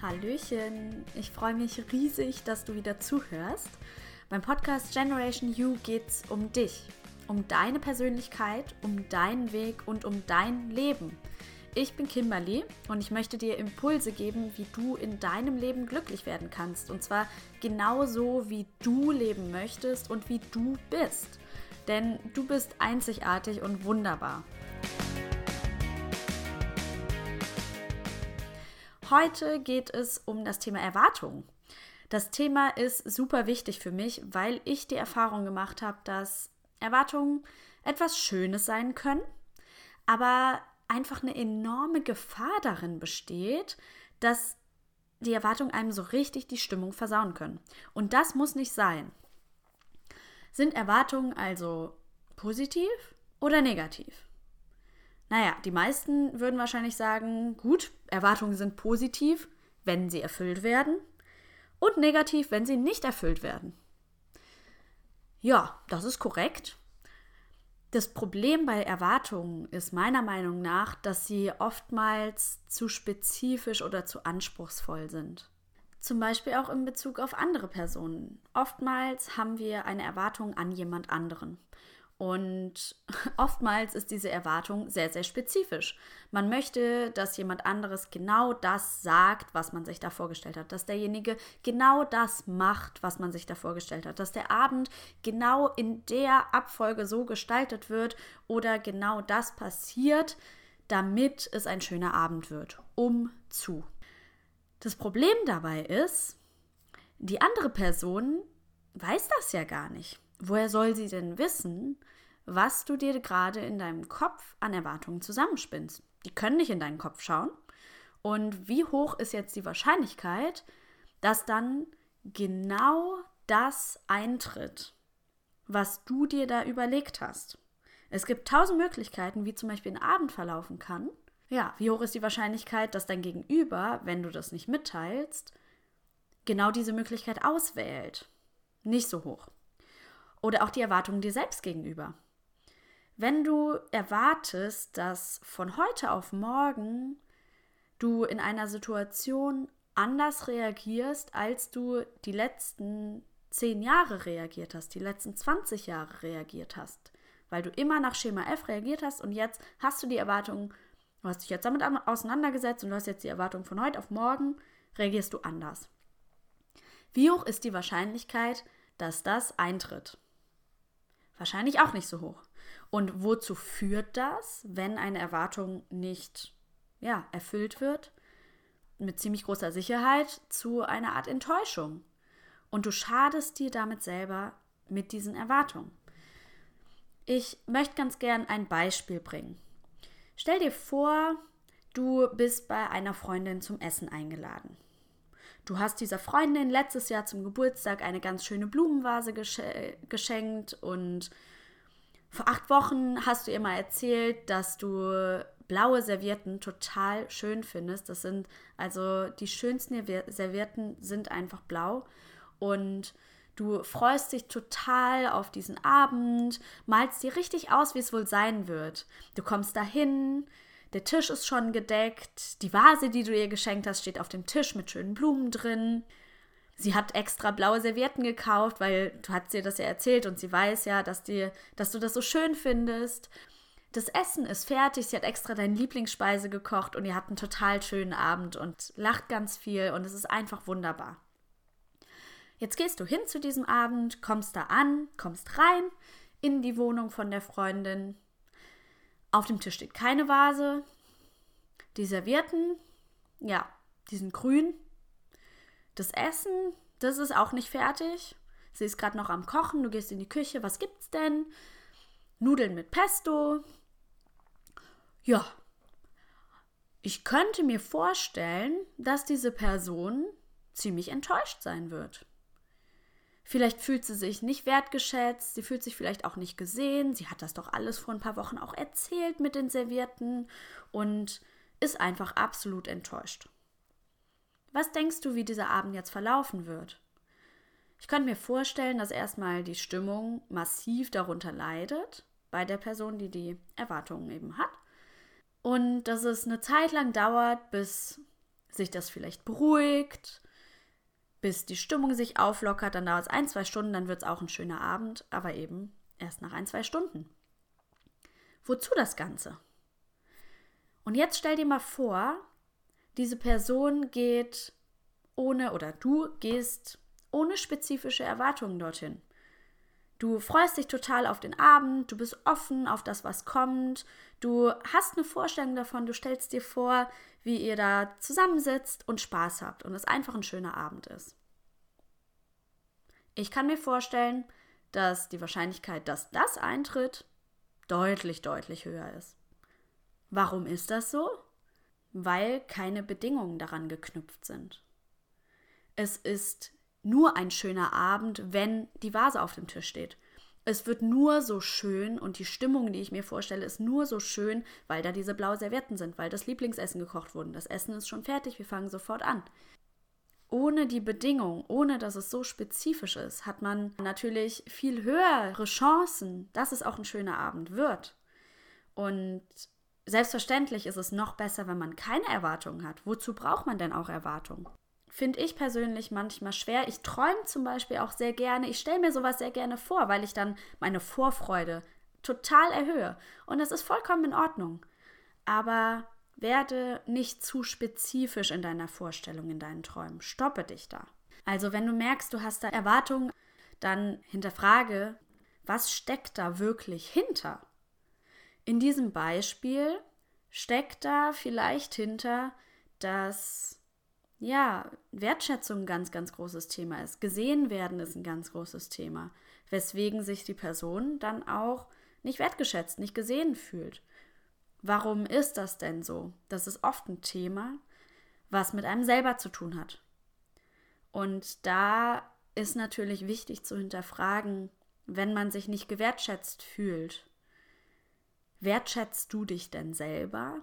Hallöchen, ich freue mich riesig, dass du wieder zuhörst. Beim Podcast Generation You geht es um dich, um deine Persönlichkeit, um deinen Weg und um dein Leben. Ich bin Kimberly und ich möchte dir Impulse geben, wie du in deinem Leben glücklich werden kannst. Und zwar genauso, wie du leben möchtest und wie du bist. Denn du bist einzigartig und wunderbar. Heute geht es um das Thema Erwartungen. Das Thema ist super wichtig für mich, weil ich die Erfahrung gemacht habe, dass Erwartungen etwas Schönes sein können, aber einfach eine enorme Gefahr darin besteht, dass die Erwartungen einem so richtig die Stimmung versauen können. Und das muss nicht sein. Sind Erwartungen also positiv oder negativ? Naja, die meisten würden wahrscheinlich sagen, gut, Erwartungen sind positiv, wenn sie erfüllt werden und negativ, wenn sie nicht erfüllt werden. Ja, das ist korrekt. Das Problem bei Erwartungen ist meiner Meinung nach, dass sie oftmals zu spezifisch oder zu anspruchsvoll sind. Zum Beispiel auch in Bezug auf andere Personen. Oftmals haben wir eine Erwartung an jemand anderen. Und oftmals ist diese Erwartung sehr, sehr spezifisch. Man möchte, dass jemand anderes genau das sagt, was man sich da vorgestellt hat, dass derjenige genau das macht, was man sich da vorgestellt hat, dass der Abend genau in der Abfolge so gestaltet wird oder genau das passiert, damit es ein schöner Abend wird. Um zu. Das Problem dabei ist, die andere Person weiß das ja gar nicht. Woher soll sie denn wissen, was du dir gerade in deinem Kopf an Erwartungen zusammenspinnst? Die können nicht in deinen Kopf schauen. Und wie hoch ist jetzt die Wahrscheinlichkeit, dass dann genau das eintritt, was du dir da überlegt hast? Es gibt tausend Möglichkeiten, wie zum Beispiel ein Abend verlaufen kann. Ja, wie hoch ist die Wahrscheinlichkeit, dass dein Gegenüber, wenn du das nicht mitteilst, genau diese Möglichkeit auswählt? Nicht so hoch. Oder auch die Erwartungen dir selbst gegenüber. Wenn du erwartest, dass von heute auf morgen du in einer Situation anders reagierst, als du die letzten zehn Jahre reagiert hast, die letzten 20 Jahre reagiert hast, weil du immer nach Schema F reagiert hast und jetzt hast du die Erwartung, du hast dich jetzt damit auseinandergesetzt und du hast jetzt die Erwartung von heute auf morgen, reagierst du anders. Wie hoch ist die Wahrscheinlichkeit, dass das eintritt? Wahrscheinlich auch nicht so hoch. Und wozu führt das, wenn eine Erwartung nicht ja, erfüllt wird? Mit ziemlich großer Sicherheit zu einer Art Enttäuschung. Und du schadest dir damit selber mit diesen Erwartungen. Ich möchte ganz gern ein Beispiel bringen. Stell dir vor, du bist bei einer Freundin zum Essen eingeladen. Du hast dieser Freundin letztes Jahr zum Geburtstag eine ganz schöne Blumenvase geschenkt und vor acht Wochen hast du ihr mal erzählt, dass du blaue Servietten total schön findest. Das sind also die schönsten Servietten sind einfach blau und du freust dich total auf diesen Abend, malst dir richtig aus, wie es wohl sein wird. Du kommst dahin, der Tisch ist schon gedeckt. Die Vase, die du ihr geschenkt hast, steht auf dem Tisch mit schönen Blumen drin. Sie hat extra blaue Servietten gekauft, weil du hast dir das ja erzählt und sie weiß ja, dass, die, dass du das so schön findest. Das Essen ist fertig, sie hat extra deine Lieblingsspeise gekocht und ihr habt einen total schönen Abend und lacht ganz viel und es ist einfach wunderbar. Jetzt gehst du hin zu diesem Abend, kommst da an, kommst rein in die Wohnung von der Freundin, auf dem Tisch steht keine Vase. Die Servietten, ja, die sind grün. Das Essen, das ist auch nicht fertig. Sie ist gerade noch am Kochen. Du gehst in die Küche. Was gibt's denn? Nudeln mit Pesto. Ja. Ich könnte mir vorstellen, dass diese Person ziemlich enttäuscht sein wird. Vielleicht fühlt sie sich nicht wertgeschätzt, sie fühlt sich vielleicht auch nicht gesehen. Sie hat das doch alles vor ein paar Wochen auch erzählt mit den Servierten und ist einfach absolut enttäuscht. Was denkst du, wie dieser Abend jetzt verlaufen wird? Ich könnte mir vorstellen, dass erstmal die Stimmung massiv darunter leidet, bei der Person, die die Erwartungen eben hat. Und dass es eine Zeit lang dauert, bis sich das vielleicht beruhigt, bis die Stimmung sich auflockert, dann dauert es ein, zwei Stunden, dann wird es auch ein schöner Abend, aber eben erst nach ein, zwei Stunden. Wozu das Ganze? Und jetzt stell dir mal vor, diese Person geht ohne oder du gehst ohne spezifische Erwartungen dorthin. Du freust dich total auf den Abend, du bist offen auf das, was kommt, du hast eine Vorstellung davon, du stellst dir vor, wie ihr da zusammensitzt und Spaß habt und es einfach ein schöner Abend ist. Ich kann mir vorstellen, dass die Wahrscheinlichkeit, dass das eintritt, deutlich, deutlich höher ist. Warum ist das so? Weil keine Bedingungen daran geknüpft sind. Es ist nur ein schöner Abend, wenn die Vase auf dem Tisch steht. Es wird nur so schön und die Stimmung, die ich mir vorstelle, ist nur so schön, weil da diese blauen Servietten sind, weil das Lieblingsessen gekocht wurde. Das Essen ist schon fertig, wir fangen sofort an. Ohne die Bedingung, ohne dass es so spezifisch ist, hat man natürlich viel höhere Chancen, dass es auch ein schöner Abend wird. Und selbstverständlich ist es noch besser, wenn man keine Erwartungen hat. Wozu braucht man denn auch Erwartungen? Finde ich persönlich manchmal schwer. Ich träume zum Beispiel auch sehr gerne. Ich stelle mir sowas sehr gerne vor, weil ich dann meine Vorfreude total erhöhe. Und das ist vollkommen in Ordnung. Aber werde nicht zu spezifisch in deiner Vorstellung, in deinen Träumen. Stoppe dich da. Also wenn du merkst, du hast da Erwartungen, dann hinterfrage, was steckt da wirklich hinter? In diesem Beispiel steckt da vielleicht hinter, dass ja, Wertschätzung ein ganz, ganz großes Thema ist. Gesehen werden ist ein ganz großes Thema, weswegen sich die Person dann auch nicht wertgeschätzt, nicht gesehen fühlt. Warum ist das denn so? Das ist oft ein Thema, was mit einem selber zu tun hat. Und da ist natürlich wichtig zu hinterfragen, wenn man sich nicht gewertschätzt fühlt. Wertschätzt du dich denn selber?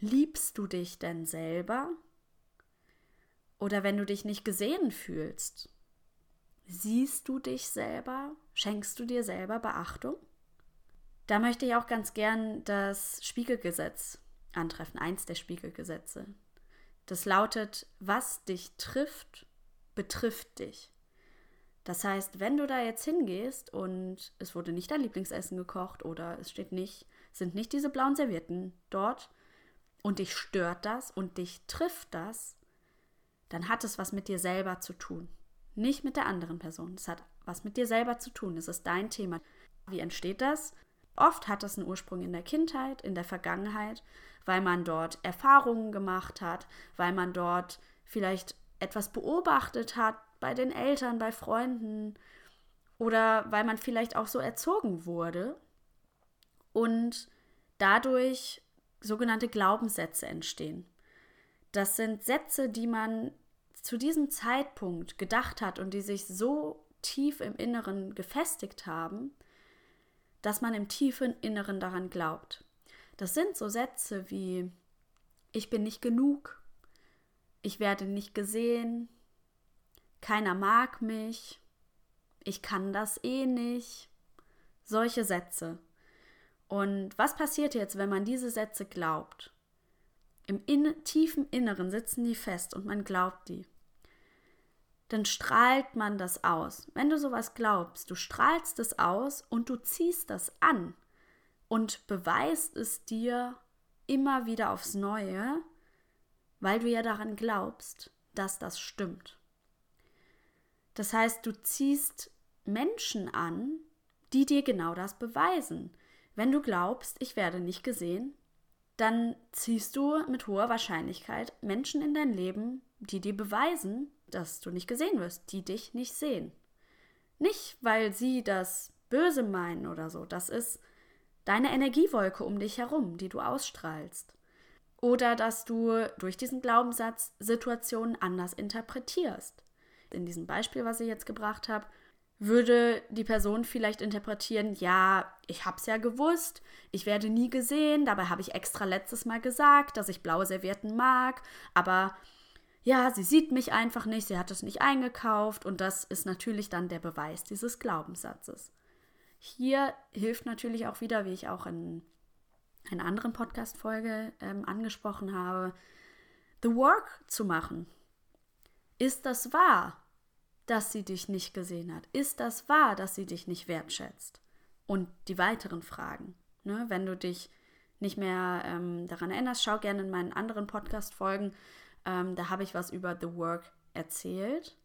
Liebst du dich denn selber? Oder wenn du dich nicht gesehen fühlst, siehst du dich selber? Schenkst du dir selber Beachtung? Da möchte ich auch ganz gern das Spiegelgesetz antreffen, eins der Spiegelgesetze. Das lautet, was dich trifft, betrifft dich. Das heißt, wenn du da jetzt hingehst und es wurde nicht dein Lieblingsessen gekocht oder es steht nicht, sind nicht diese blauen Servietten dort und dich stört das und dich trifft das, dann hat es was mit dir selber zu tun. Nicht mit der anderen Person. Es hat was mit dir selber zu tun. Es ist dein Thema. Wie entsteht das? Oft hat das einen Ursprung in der Kindheit, in der Vergangenheit, weil man dort Erfahrungen gemacht hat, weil man dort vielleicht etwas beobachtet hat bei den Eltern, bei Freunden oder weil man vielleicht auch so erzogen wurde und dadurch sogenannte Glaubenssätze entstehen. Das sind Sätze, die man zu diesem Zeitpunkt gedacht hat und die sich so tief im Inneren gefestigt haben, dass man im tiefen Inneren daran glaubt. Das sind so Sätze wie ich bin nicht genug, ich werde nicht gesehen, keiner mag mich, ich kann das eh nicht, solche Sätze. Und was passiert jetzt, wenn man diese Sätze glaubt? Im in tiefen Inneren sitzen die fest und man glaubt die. Dann strahlt man das aus. Wenn du sowas glaubst, du strahlst es aus und du ziehst das an und beweist es dir immer wieder aufs Neue, weil du ja daran glaubst, dass das stimmt. Das heißt, du ziehst Menschen an, die dir genau das beweisen. Wenn du glaubst, ich werde nicht gesehen, dann ziehst du mit hoher Wahrscheinlichkeit Menschen in dein Leben, die dir beweisen, dass du nicht gesehen wirst, die dich nicht sehen. Nicht, weil sie das böse meinen oder so, das ist deine Energiewolke um dich herum, die du ausstrahlst. Oder dass du durch diesen Glaubenssatz Situationen anders interpretierst. In diesem Beispiel, was ich jetzt gebracht habe, würde die Person vielleicht interpretieren, ja, ich habe es ja gewusst, ich werde nie gesehen, dabei habe ich extra letztes Mal gesagt, dass ich blaue Servietten mag, aber ja, sie sieht mich einfach nicht, sie hat es nicht eingekauft und das ist natürlich dann der Beweis dieses Glaubenssatzes. Hier hilft natürlich auch wieder, wie ich auch in einer anderen Podcast-Folge ähm, angesprochen habe, the work zu machen. Ist das wahr, dass sie dich nicht gesehen hat? Ist das wahr, dass sie dich nicht wertschätzt? Und die weiteren Fragen. Ne? Wenn du dich nicht mehr ähm, daran erinnerst, schau gerne in meinen anderen Podcast-Folgen. Ähm, da habe ich was über The Work erzählt.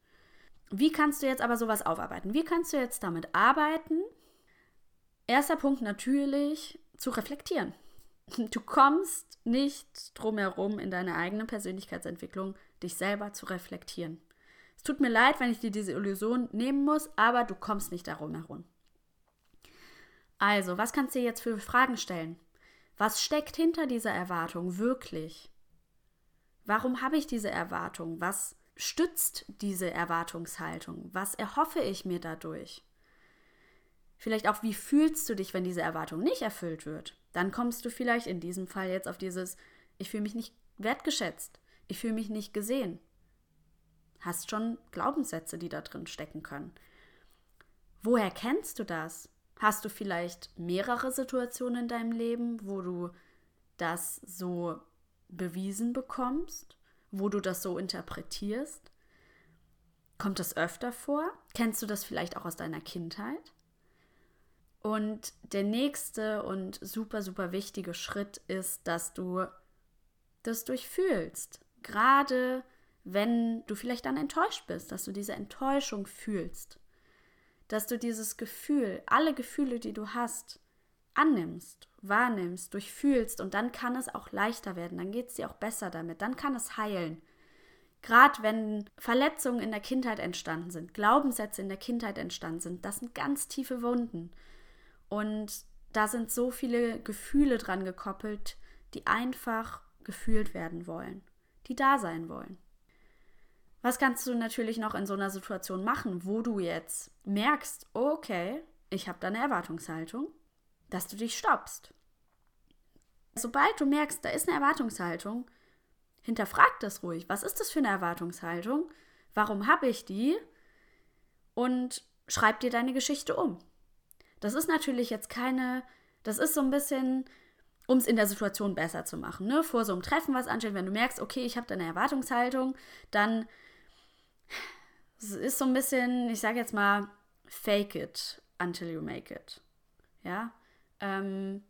Wie kannst du jetzt aber sowas aufarbeiten? Wie kannst du jetzt damit arbeiten? Erster Punkt natürlich zu reflektieren. Du kommst nicht drum herum in deiner eigenen Persönlichkeitsentwicklung, dich selber zu reflektieren. Es tut mir leid, wenn ich dir diese Illusion nehmen muss, aber du kommst nicht darum herum. Also, was kannst du dir jetzt für Fragen stellen? Was steckt hinter dieser Erwartung wirklich? Warum habe ich diese Erwartung? Was stützt diese Erwartungshaltung? Was erhoffe ich mir dadurch? Vielleicht auch, wie fühlst du dich, wenn diese Erwartung nicht erfüllt wird? Dann kommst du vielleicht in diesem Fall jetzt auf dieses, ich fühle mich nicht wertgeschätzt, ich fühle mich nicht gesehen. Hast schon Glaubenssätze, die da drin stecken können. Woher kennst du das? Hast du vielleicht mehrere Situationen in deinem Leben, wo du das so bewiesen bekommst, wo du das so interpretierst? Kommt das öfter vor? Kennst du das vielleicht auch aus deiner Kindheit? Und der nächste und super, super wichtige Schritt ist, dass du das durchfühlst. Gerade wenn du vielleicht dann enttäuscht bist, dass du diese Enttäuschung fühlst dass du dieses Gefühl, alle Gefühle, die du hast, annimmst, wahrnimmst, durchfühlst und dann kann es auch leichter werden, dann geht es dir auch besser damit, dann kann es heilen. Gerade wenn Verletzungen in der Kindheit entstanden sind, Glaubenssätze in der Kindheit entstanden sind, das sind ganz tiefe Wunden. Und da sind so viele Gefühle dran gekoppelt, die einfach gefühlt werden wollen, die da sein wollen. Was kannst du natürlich noch in so einer Situation machen, wo du jetzt merkst, okay, ich habe da eine Erwartungshaltung, dass du dich stoppst. Sobald du merkst, da ist eine Erwartungshaltung, hinterfrag das ruhig. Was ist das für eine Erwartungshaltung? Warum habe ich die? Und schreib dir deine Geschichte um. Das ist natürlich jetzt keine, das ist so ein bisschen, um es in der Situation besser zu machen. Ne? Vor so einem Treffen was ansteht, wenn du merkst, okay, ich habe da eine Erwartungshaltung, dann es ist so ein bisschen, ich sage jetzt mal, fake it until you make it. Ja. Ähm,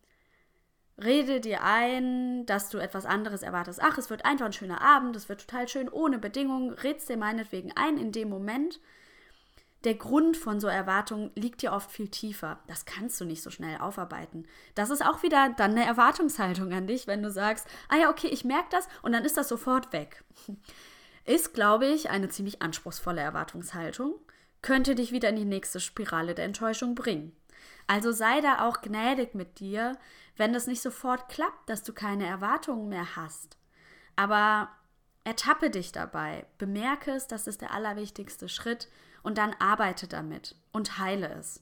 rede dir ein, dass du etwas anderes erwartest. Ach, es wird einfach ein schöner Abend, es wird total schön, ohne Bedingungen. Redst dir meinetwegen ein in dem Moment. Der Grund von so Erwartungen liegt dir oft viel tiefer. Das kannst du nicht so schnell aufarbeiten. Das ist auch wieder dann eine Erwartungshaltung an dich, wenn du sagst, ah ja, okay, ich merke das und dann ist das sofort weg ist, glaube ich, eine ziemlich anspruchsvolle Erwartungshaltung, könnte dich wieder in die nächste Spirale der Enttäuschung bringen. Also sei da auch gnädig mit dir, wenn das nicht sofort klappt, dass du keine Erwartungen mehr hast. Aber ertappe dich dabei, bemerke es, das ist der allerwichtigste Schritt und dann arbeite damit und heile es.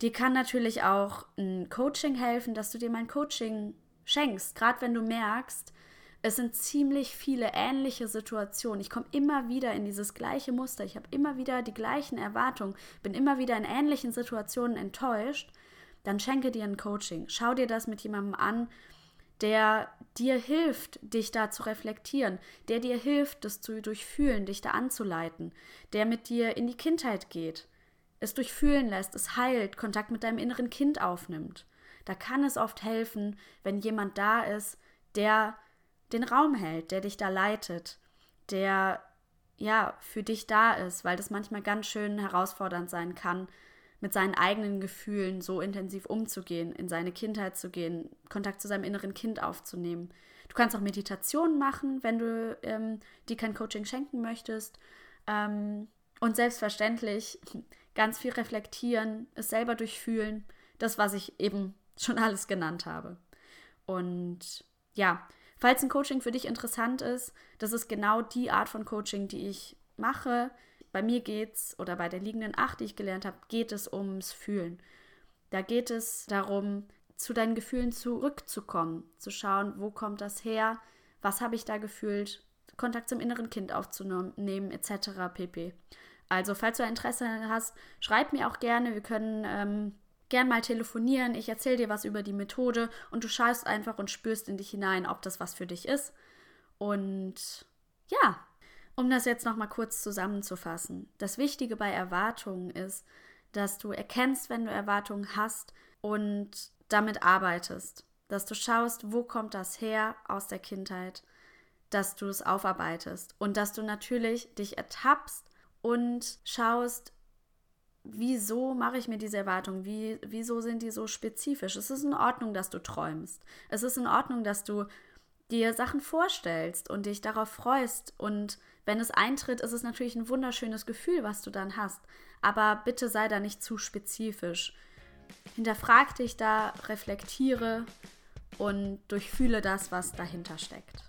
Dir kann natürlich auch ein Coaching helfen, dass du dir mein Coaching schenkst, gerade wenn du merkst, es sind ziemlich viele ähnliche Situationen. Ich komme immer wieder in dieses gleiche Muster. Ich habe immer wieder die gleichen Erwartungen, bin immer wieder in ähnlichen Situationen enttäuscht. Dann schenke dir ein Coaching. Schau dir das mit jemandem an, der dir hilft, dich da zu reflektieren, der dir hilft, das zu durchfühlen, dich da anzuleiten, der mit dir in die Kindheit geht, es durchfühlen lässt, es heilt, Kontakt mit deinem inneren Kind aufnimmt. Da kann es oft helfen, wenn jemand da ist, der den Raum hält, der dich da leitet, der ja für dich da ist, weil das manchmal ganz schön herausfordernd sein kann, mit seinen eigenen Gefühlen so intensiv umzugehen, in seine Kindheit zu gehen, Kontakt zu seinem inneren Kind aufzunehmen. Du kannst auch Meditationen machen, wenn du ähm, dir kein Coaching schenken möchtest. Ähm, und selbstverständlich ganz viel reflektieren, es selber durchfühlen, das, was ich eben schon alles genannt habe. Und ja, Falls ein Coaching für dich interessant ist, das ist genau die Art von Coaching, die ich mache. Bei mir geht's oder bei der liegenden Acht, die ich gelernt habe, geht es ums Fühlen. Da geht es darum, zu deinen Gefühlen zurückzukommen, zu schauen, wo kommt das her, was habe ich da gefühlt, Kontakt zum inneren Kind aufzunehmen, etc. pp. Also, falls du Interesse hast, schreib mir auch gerne. Wir können ähm, gern mal telefonieren, ich erzähle dir was über die Methode und du schaust einfach und spürst in dich hinein, ob das was für dich ist. Und ja, um das jetzt nochmal kurz zusammenzufassen. Das Wichtige bei Erwartungen ist, dass du erkennst, wenn du Erwartungen hast und damit arbeitest. Dass du schaust, wo kommt das her aus der Kindheit, dass du es aufarbeitest und dass du natürlich dich ertappst und schaust, wieso mache ich mir diese Erwartungen? Wie, wieso sind die so spezifisch? Es ist in Ordnung, dass du träumst. Es ist in Ordnung, dass du dir Sachen vorstellst und dich darauf freust. Und wenn es eintritt, ist es natürlich ein wunderschönes Gefühl, was du dann hast. Aber bitte sei da nicht zu spezifisch. Hinterfrag dich da, reflektiere und durchfühle das, was dahinter steckt.